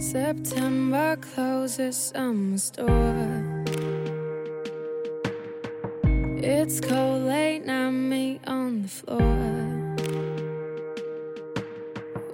September closes summer store. It's cold late night, me on the floor.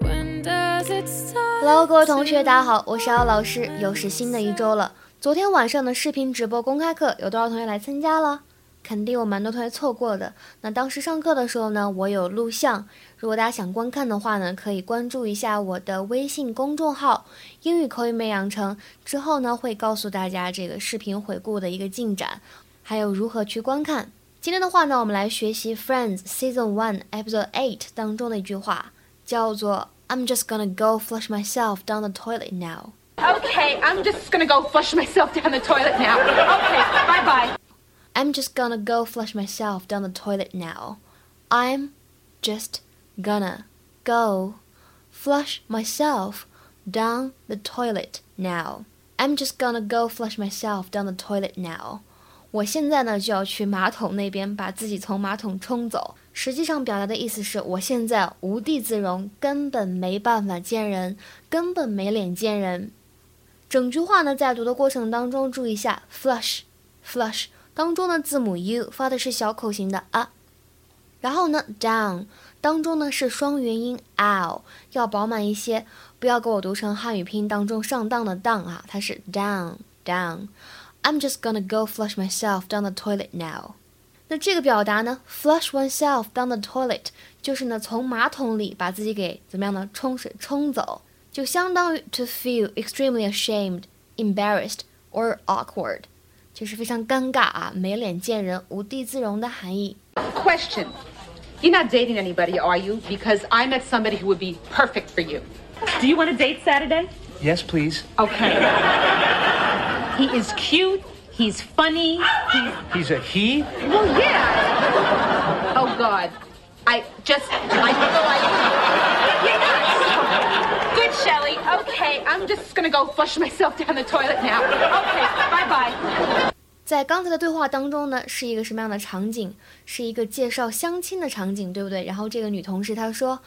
When does it start? Hello，各位同学，大家好，我是姚老师，又是新的一周了。昨天晚上的视频直播公开课，有多少同学来参加了？肯定有蛮多同学错过的。那当时上课的时候呢，我有录像，如果大家想观看的话呢，可以关注一下我的微信公众号“英语口语美养成”。之后呢，会告诉大家这个视频回顾的一个进展，还有如何去观看。今天的话呢，我们来学习《Friends》Season One Episode Eight 当中的一句话，叫做 "I'm just gonna go flush myself down the toilet now." Okay, I'm just gonna go flush myself down the toilet now. Okay, bye bye. I'm just gonna go flush myself down the toilet now. I'm just gonna go flush myself down the toilet now. I'm just gonna go flush myself down the toilet now. 我现在呢就要去马桶那边把自己从马桶冲走。实际上表达的意思是我现在无地自容，根本没办法见人，根本没脸见人。整句话呢，在读的过程当中，注意一下 flush，flush。 当中的字母 u 发的是小口型的啊，然后呢，down 当中呢是双元音 l，要饱满一些，不要给我读成汉语拼音当中上当的当啊，它是 down down。I'm just gonna go flush myself down the toilet now。那这个表达呢，flush oneself down the toilet，就是呢从马桶里把自己给怎么样呢冲水冲走，就相当于 to feel extremely ashamed, embarrassed or awkward。就是非常尴尬啊，没脸见人，无地自容的含义。Question. You're not dating anybody, are you? Because I met somebody who would be perfect for you. Do you want to date Saturday? Yes, please. Okay. he is cute. He's funny. He's. He's a he? Well, yeah. Oh, God. I just. I feel like. I'm just gonna go flush myself down the toilet now. Okay, bye bye. 在刚才的对话当中呢，是一个什么样的场景？是一个介绍相亲的场景，对不对？然后这个女同事她说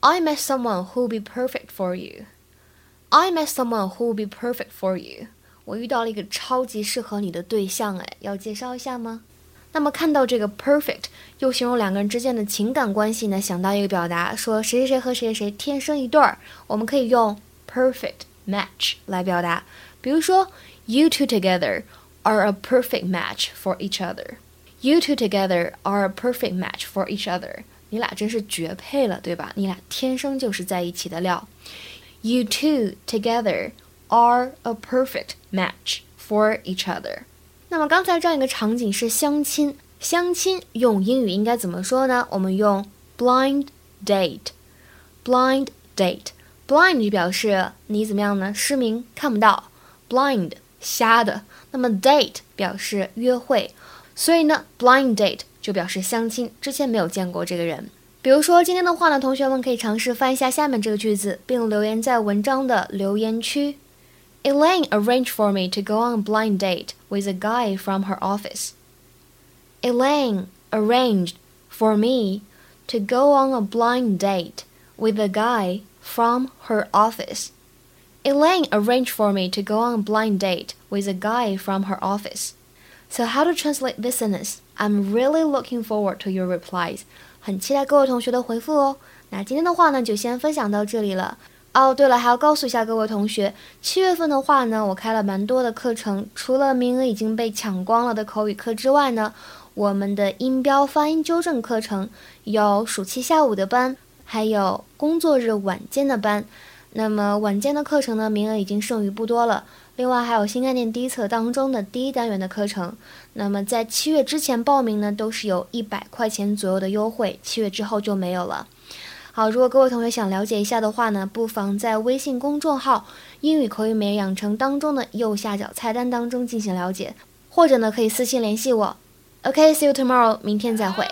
：“I met someone who will be perfect for you. I met someone who will be perfect for you. 我遇到了一个超级适合你的对象，哎，要介绍一下吗？”那么看到这个 perfect，又形容两个人之间的情感关系呢？想到一个表达，说谁谁谁和谁谁谁天生一对儿，我们可以用 perfect match 来表达。比如说，You two together。are a perfect match for each other. You two together are a perfect match for each other. 你俩真是绝配了，对吧？你俩天生就是在一起的料。You two together are a perfect match for each other. 那么刚才这样一个场景是相亲，相亲用英语应该怎么说呢？我们用 blind date。blind date。 Blind 就表示你怎么样呢？失明，看不到。blind 瞎的。那么 date 表示约会，所以呢 blind date 就表示相亲，之前没有见过这个人。比如说今天的话呢，同学们可以尝试翻一下下面这个句子，并留言在文章的留言区。Elaine arranged for me to go on a blind date with a guy from her office. Elaine arranged for me to go on a blind date with a guy from her office. Elaine arranged for me to go on a blind date with a guy from her office. So how to translate this sentence? I'm really looking forward to your replies. 很期待各位同学的回复哦。那今天的话呢，就先分享到这里了。哦，对了，还要告诉一下各位同学，七月份的话呢，我开了蛮多的课程，除了名额已经被抢光了的口语课之外呢，我们的音标发音纠正课程有暑期下午的班， 还有工作日晚间的班。那么晚间的课程呢，名额已经剩余不多了。另外还有新概念第一册当中的第一单元的课程，那么在七月之前报名呢，都是有一百块钱左右的优惠，七月之后就没有了。好，如果各位同学想了解一下的话呢，不妨在微信公众号“英语口语美养成”当中的右下角菜单当中进行了解，或者呢可以私信联系我。OK，see you tomorrow，明天再会。